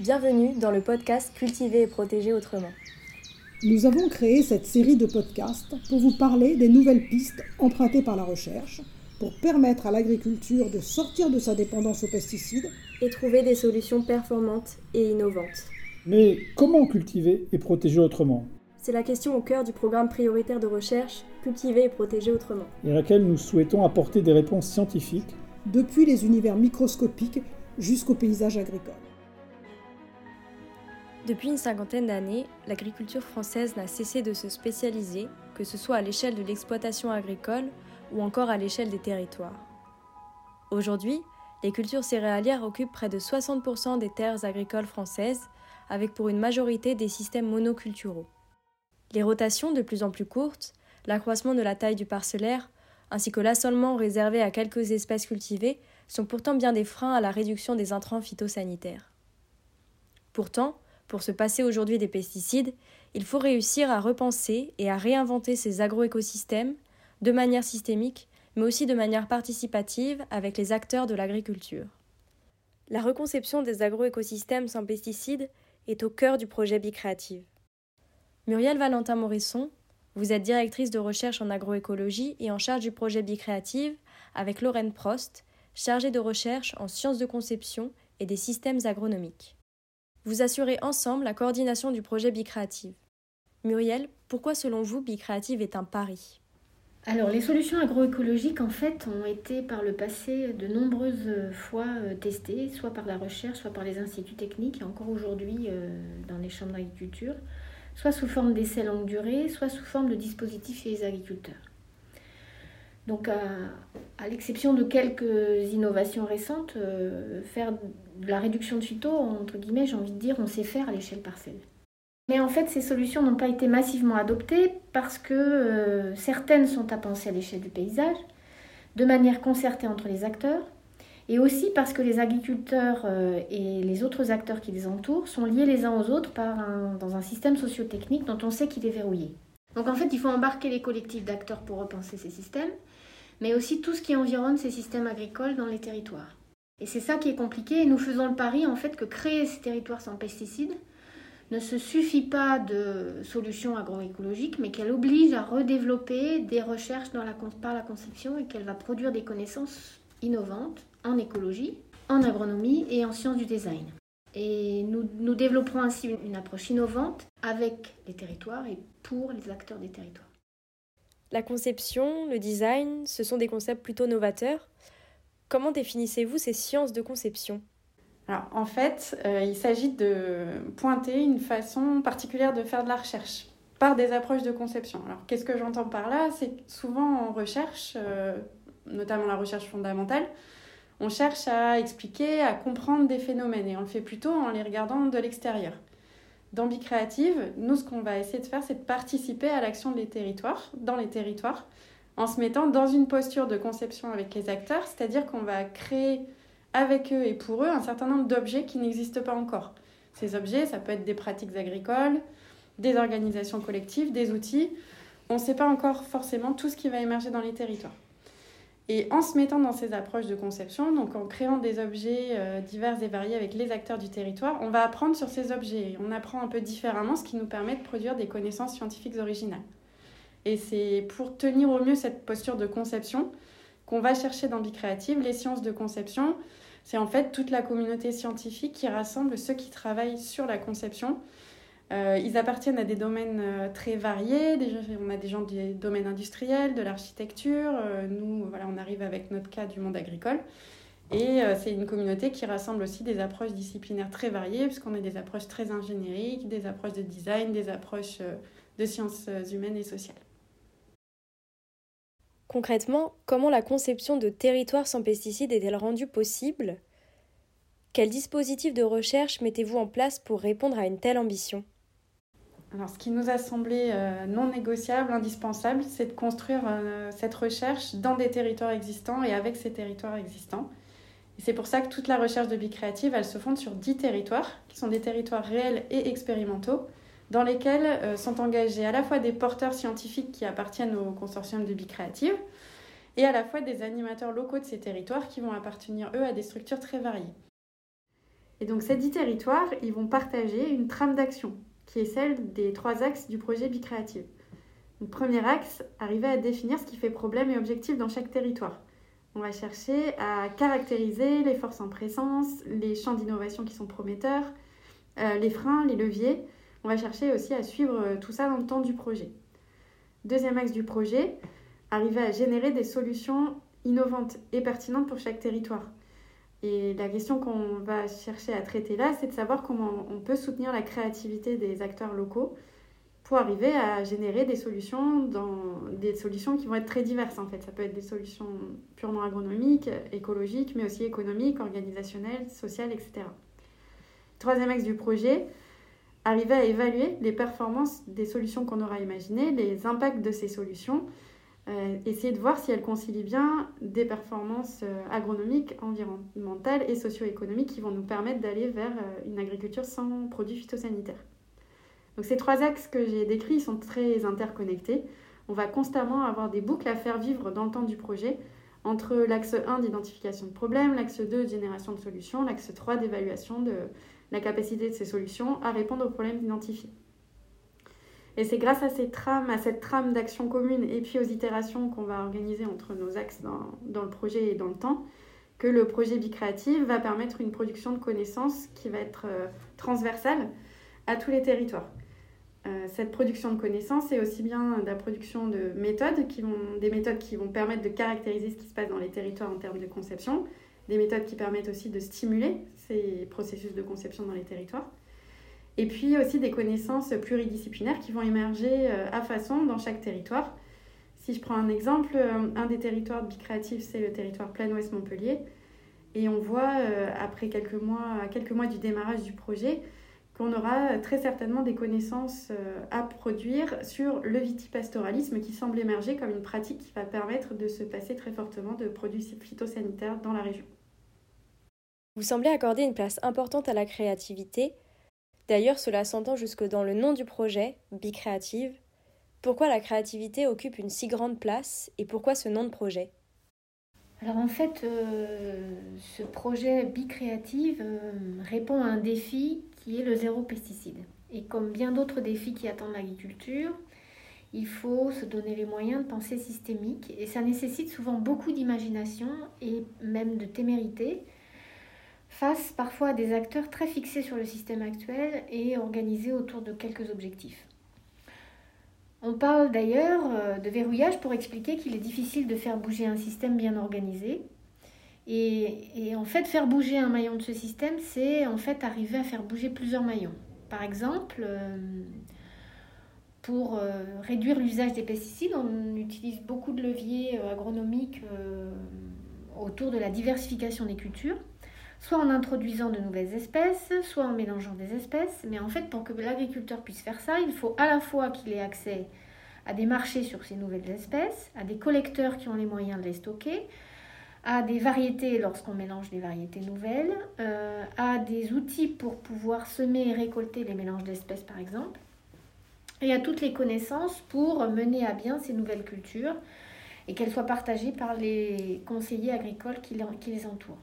Bienvenue dans le podcast Cultiver et protéger autrement. Nous avons créé cette série de podcasts pour vous parler des nouvelles pistes empruntées par la recherche pour permettre à l'agriculture de sortir de sa dépendance aux pesticides et trouver des solutions performantes et innovantes. Mais comment cultiver et protéger autrement? C'est la question au cœur du programme prioritaire de recherche Cultiver et protéger autrement, et à laquelle nous souhaitons apporter des réponses scientifiques depuis les univers microscopiques jusqu'au paysage agricole. Depuis une cinquantaine d'années, l'agriculture française n'a cessé de se spécialiser, que ce soit à l'échelle de l'exploitation agricole ou encore à l'échelle des territoires. Aujourd'hui, les cultures céréalières occupent près de 60% des terres agricoles françaises, avec pour une majorité des systèmes monoculturaux. Les rotations de plus en plus courtes, l'accroissement de la taille du parcellaire, ainsi que l'assolement réservé à quelques espèces cultivées sont pourtant bien des freins à la réduction des intrants phytosanitaires. Pourtant, pour se passer aujourd'hui des pesticides, il faut réussir à repenser et à réinventer ces agroécosystèmes de manière systémique, mais aussi de manière participative avec les acteurs de l'agriculture. La reconception des agroécosystèmes sans pesticides est au cœur du projet Bicréative. Muriel Valentin-Morisson, vous êtes directrice de recherche en agroécologie et en charge du projet Bicréative avec Lorraine Prost, chargée de recherche en sciences de conception et des systèmes agronomiques. Vous assurez ensemble la coordination du projet Bicréative. Muriel, pourquoi selon vous Bicréative est un pari? Alors, les solutions agroécologiques, en fait, ont été par le passé de nombreuses fois euh, testées, soit par la recherche, soit par les instituts techniques, et encore aujourd'hui euh, dans les chambres d'agriculture, soit sous forme d'essais longue durée, soit sous forme de dispositifs chez les agriculteurs. Donc, à, l'exception de quelques innovations récentes, euh, faire la réduction de phyto, entre guillemets, j'ai envie de dire, on sait faire à l'échelle parcelle. Mais en fait, ces solutions n'ont pas été massivement adoptées parce que euh, certaines sont à penser à l'échelle du paysage, de manière concertée entre les acteurs, et aussi parce que les agriculteurs euh, et les autres acteurs qui les entourent sont liés les uns aux autres dans un système socio-technique dont on sait qu'il est verrouillé. Donc en fait, il faut embarquer les collectifs d'acteurs pour repenser ces systèmes, mais aussi tout ce qui environne ces systèmes agricoles dans les territoires. Et c'est ça qui est compliqué, et nous faisons le pari en fait que créer ces territoires sans pesticides, ne se suffit pas de solutions agroécologiques, mais qu'elle oblige à redévelopper des recherches dans la, par la conception et qu'elle va produire des connaissances innovantes en écologie, en agronomie et en sciences du design. Et nous, développerons ainsi une approche innovante avec les territoires et pour les acteurs des territoires. La conception, le design, ce sont des concepts plutôt novateurs. Comment définissez-vous ces sciences de conception? Alors, en fait, euh, il s'agit de pointer une façon particulière de faire de la recherche par des approches de conception. Alors, qu'est-ce que j'entends par là? C'est souvent en recherche, euh, notamment la recherche fondamentale, on cherche à expliquer, à comprendre des phénomènes et on le fait plutôt en les regardant de l'extérieur. Dans Bicréative, nous, ce qu'on va essayer de faire, c'est de participer à l'action des territoires, dans les territoires, en se mettant dans une posture de conception avec les acteurs, c'est-à-dire qu'on va créer avec eux et pour eux un certain nombre d'objets qui n'existent pas encore. Ces objets, ça peut être des pratiques agricoles, des organisations collectives, des outils. On ne sait pas encore forcément tout ce qui va émerger dans les territoires. Et en se mettant dans ces approches de conception, donc en créant des objets euh, divers et variés avec les acteurs du territoire, on va apprendre sur ces objets. On apprend un peu différemment, ce qui nous permet de produire des connaissances scientifiques originales. Et c'est pour tenir au mieux cette posture de conception qu'on va chercher dans Bicréative, les sciences de conception. C'est en fait toute la communauté scientifique qui rassemble ceux qui travaillent sur la conception. Euh, ils appartiennent à des domaines euh, très variés. on a des gens du domaine industriel, de l'architecture. Euh, nous, voilà, on arrive avec notre cas du monde agricole. Et c'est une communauté qui rassemble aussi des approches disciplinaires très variées, puisqu'on a des approches très ingénieriques, des approches de design, des approches de sciences humaines et sociales. Concrètement, comment la conception de territoires sans pesticides est-elle rendue possible? Quel dispositif de recherche mettez-vous en place pour répondre à une telle ambition? Alors, ce qui nous a semblé euh, non négociable, indispensable, c'est de construire euh, cette recherche dans des territoires existants et avec ces territoires existants. C'est pour ça que toute la recherche de Bicréative, elle se fonde sur dix territoires, qui sont des territoires réels et expérimentaux, dans lesquels euh, sont engagés à la fois des porteurs scientifiques qui appartiennent au consortium de Bicréative et à la fois des animateurs locaux de ces territoires qui vont appartenir, eux, à des structures très variées. Et donc ces dix territoires, ils vont partager une trame d'action, qui est celle des trois axes du projet Bicréative. Le premier axe, arriver à définir ce qui fait problème et objectif dans chaque territoire. On va chercher à caractériser les forces en présence, les champs d'innovation qui sont prometteurs, euh, les freins, les leviers. On va chercher aussi à suivre euh, tout ça dans le temps du projet. Deuxième axe du projet, arriver à générer des solutions innovantes et pertinentes pour chaque territoire. Et la question qu'on va chercher à traiter là, c'est de savoir comment on peut soutenir la créativité des acteurs locaux pour arriver à générer des solutions, des solutions qui vont être très diverses en fait. Ça peut être des solutions purement agronomiques, écologiques, mais aussi économiques, organisationnelles, sociales, etc. Troisième axe du projet, arriver à évaluer les performances des solutions qu'on aura imaginées, les impacts de ces solutions, euh, essayer de voir si elles concilient bien des performances euh, agronomiques, environnementales et socio-économiques qui vont nous permettre d'aller vers euh, une agriculture sans produits phytosanitaires. Donc ces trois axes que j'ai décrits sont très interconnectés. On va constamment avoir des boucles à faire vivre dans le temps du projet entre l'axe 1 d'identification de problèmes, l'axe 2 de génération de solutions, l'axe 3 d'évaluation de la capacité de ces solutions à répondre aux problèmes identifiés. Et c'est grâce à, cette trame d'action commune et puis aux itérations qu'on va organiser entre nos axes dans, le projet et dans le temps que le projet Bicréative va permettre une production de connaissances qui va être euh, transversale à tous les territoires. Euh, cette production de connaissances est aussi bien la production de méthodes, des méthodes qui vont permettre de caractériser ce qui se passe dans les territoires en termes de conception, des méthodes qui permettent aussi de stimuler ces processus de conception dans les territoires, et puis aussi des connaissances pluridisciplinaires qui vont émerger euh, à façon dans chaque territoire. Si je prends un exemple, euh, un des territoires bicréatifs, c'est le territoire Plein Ouest Montpellier. Et on voit, après quelques mois, quelques mois du démarrage du projet, qu'on aura très certainement des connaissances euh, à produire sur le vitipastoralisme qui semble émerger comme une pratique qui va permettre de se passer très fortement de produits phytosanitaires dans la région. Vous semblez accorder une place importante à la créativité. D'ailleurs, cela s'entend jusque dans le nom du projet, Bicréative. Pourquoi la créativité occupe une si grande place et pourquoi ce nom de projet? Alors en fait, euh, ce projet Bicréative euh, répond à un défi qui est le zéro pesticide. Et comme bien d'autres défis qui attendent l'agriculture, il faut se donner les moyens de penser systémique et ça nécessite souvent beaucoup d'imagination et même de témérité face parfois à des acteurs très fixés sur le système actuel et organisés autour de quelques objectifs. On parle d'ailleurs euh, de verrouillage pour expliquer qu'il est difficile de faire bouger un système bien organisé. Et, en fait, faire bouger un maillon de ce système, c'est en fait arriver à faire bouger plusieurs maillons. Par exemple, euh, pour euh, réduire l'usage des pesticides, on utilise beaucoup de leviers agronomiques autour de la diversification des cultures soit en introduisant de nouvelles espèces, soit en mélangeant des espèces. Mais en fait, pour que l'agriculteur puisse faire ça, il faut à la fois qu'il ait accès à des marchés sur ces nouvelles espèces, à des collecteurs qui ont les moyens de les stocker, à des variétés lorsqu'on mélange des variétés nouvelles, euh, à des outils pour pouvoir semer et récolter les mélanges d'espèces par exemple, et à toutes les connaissances pour mener à bien ces nouvelles cultures et qu'elles soient partagées par les conseillers agricoles qui les entourent.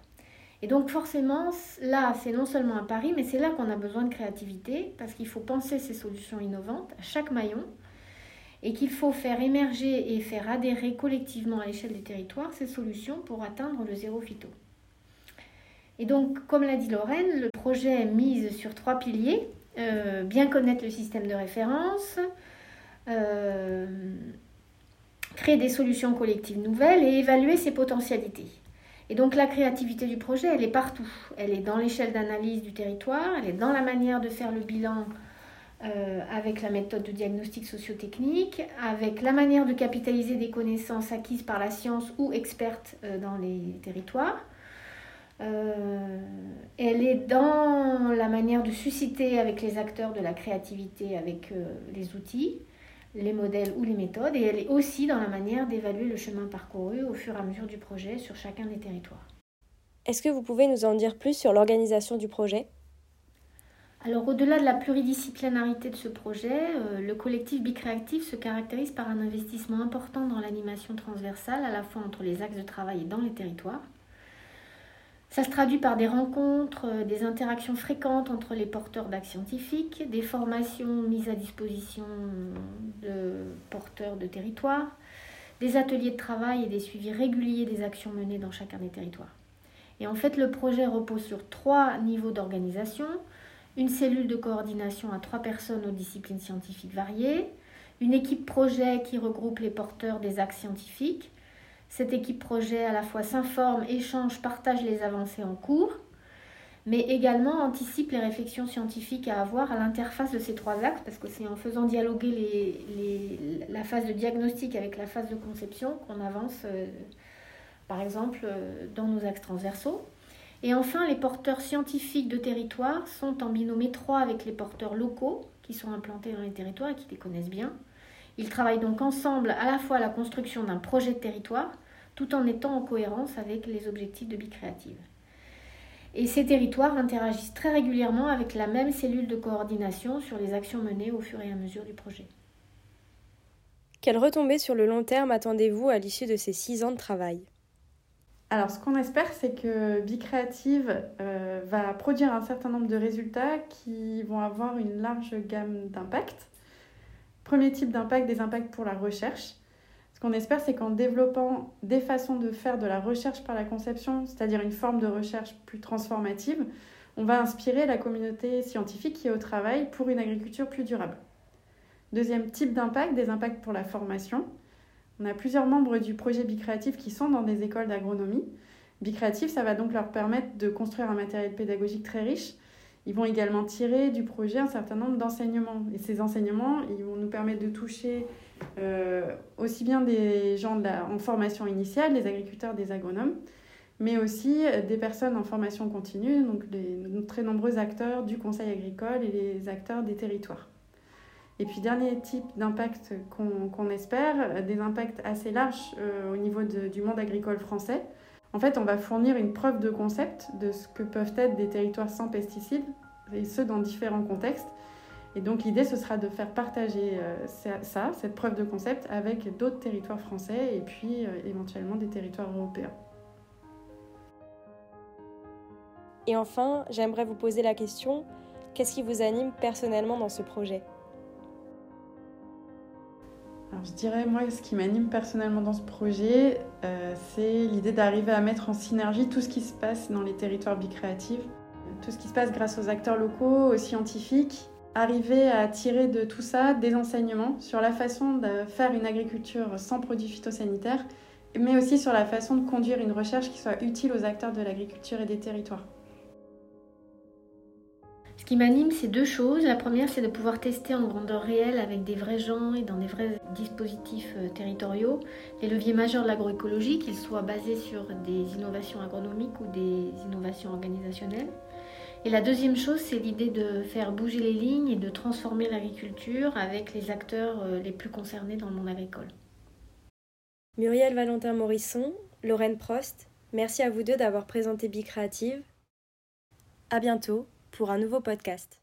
Et donc forcément, là, c'est non seulement un pari, mais c'est là qu'on a besoin de créativité, parce qu'il faut penser ces solutions innovantes à chaque maillon, et qu'il faut faire émerger et faire adhérer collectivement à l'échelle du territoire ces solutions pour atteindre le zéro phyto. Et donc, comme l'a dit Lorraine, le projet mise sur trois piliers. Euh, bien connaître le système de référence, euh, créer des solutions collectives nouvelles et évaluer ses potentialités. Et donc la créativité du projet, elle est partout. Elle est dans l'échelle d'analyse du territoire, elle est dans la manière de faire le bilan euh, avec la méthode de diagnostic sociotechnique, avec la manière de capitaliser des connaissances acquises par la science ou expertes euh, dans les territoires. Euh, elle est dans la manière de susciter avec les acteurs de la créativité, avec les outils les modèles ou les méthodes, et elle est aussi dans la manière d'évaluer le chemin parcouru au fur et à mesure du projet sur chacun des territoires. Est-ce que vous pouvez nous en dire plus sur l'organisation du projet? Alors au-delà de la pluridisciplinarité de ce projet, euh, le collectif Bicréactif se caractérise par un investissement important dans l'animation transversale, à la fois entre les axes de travail et dans les territoires. Ça se traduit par des rencontres, euh, des interactions fréquentes entre les porteurs d'actes scientifiques, des formations mises à disposition de porteurs de territoire, des ateliers de travail et des suivis réguliers des actions menées dans chacun des territoires. Et en fait, le projet repose sur trois niveaux d'organisation. Une cellule de coordination à trois personnes aux disciplines scientifiques variées, une équipe projet qui regroupe les porteurs des actes scientifiques, cette équipe projet à la fois s'informe, échange, partage les avancées en cours, mais également anticipe les réflexions scientifiques à avoir à l'interface de ces trois axes, parce que c'est en faisant dialoguer la phase de diagnostic avec la phase de conception qu'on avance, euh, par exemple, euh, dans nos axes transversaux. Et enfin, les porteurs scientifiques de territoire sont en binôme étroit avec les porteurs locaux qui sont implantés dans les territoires et qui les connaissent bien. Ils travaillent donc ensemble à la fois à la construction d'un projet de territoire, tout en étant en cohérence avec les objectifs de Bicréative. Et ces territoires interagissent très régulièrement avec la même cellule de coordination sur les actions menées au fur et à mesure du projet. Quelles retombées sur le long terme attendez-vous à l'issue de ces six ans de travail? Alors, ce qu'on espère, c'est que Bicréative euh, va produire un certain nombre de résultats qui vont avoir une large gamme d'impacts. Premier type d'impact, des impacts pour la recherche. Qu'on espère, c'est qu'en développant des façons de faire de la recherche par la conception, c'est-à-dire une forme de recherche plus transformative, on va inspirer la communauté scientifique qui est au travail pour une agriculture plus durable. Deuxième type d'impact, des impacts pour la formation. On a plusieurs membres du projet Bicréatif qui sont dans des écoles d'agronomie. Bicréatif, ça va donc leur permettre de construire un matériel pédagogique très riche. Ils vont également tirer du projet un certain nombre d'enseignements. Et ces enseignements, ils vont nous permettre de toucher aussi bien des gens en formation initiale, des agriculteurs, des agronomes, mais aussi des personnes en formation continue, donc les très nombreux acteurs du conseil agricole et les acteurs des territoires. Et puis, dernier type d'impact qu'on espère, des impacts assez larges euh, au niveau du monde agricole français. En fait, on va fournir une preuve de concept de ce que peuvent être des territoires sans pesticides, et ce dans différents contextes. Et donc l'idée, ce sera de faire partager euh, ça, cette preuve de concept, avec d'autres territoires français et puis euh, éventuellement des territoires européens. Et enfin, j'aimerais vous poser la question, qu'est-ce qui vous anime personnellement dans ce projet? Je dirais, moi, ce qui m'anime personnellement dans ce projet, euh, c'est l'idée d'arriver à mettre en synergie tout ce qui se passe dans les territoires bicréatifs, tout ce qui se passe grâce aux acteurs locaux, aux scientifiques, arriver à tirer de tout ça des enseignements sur la façon de faire une agriculture sans produits phytosanitaires, mais aussi sur la façon de conduire une recherche qui soit utile aux acteurs de l'agriculture et des territoires. Ce qui m'anime, c'est deux choses. La première, c'est de pouvoir tester en grandeur réelle avec des vrais gens et dans des vrais dispositifs euh, territoriaux les leviers majeurs de l'agroécologie, qu'ils soient basés sur des innovations agronomiques ou des innovations organisationnelles. Et la deuxième chose, c'est l'idée de faire bouger les lignes et de transformer l'agriculture avec les acteurs euh, les plus concernés dans le monde agricole. Muriel Valentin-Morisson, Lorraine Prost, merci à vous deux d'avoir présenté Bicreative. À bientôt pour un nouveau podcast.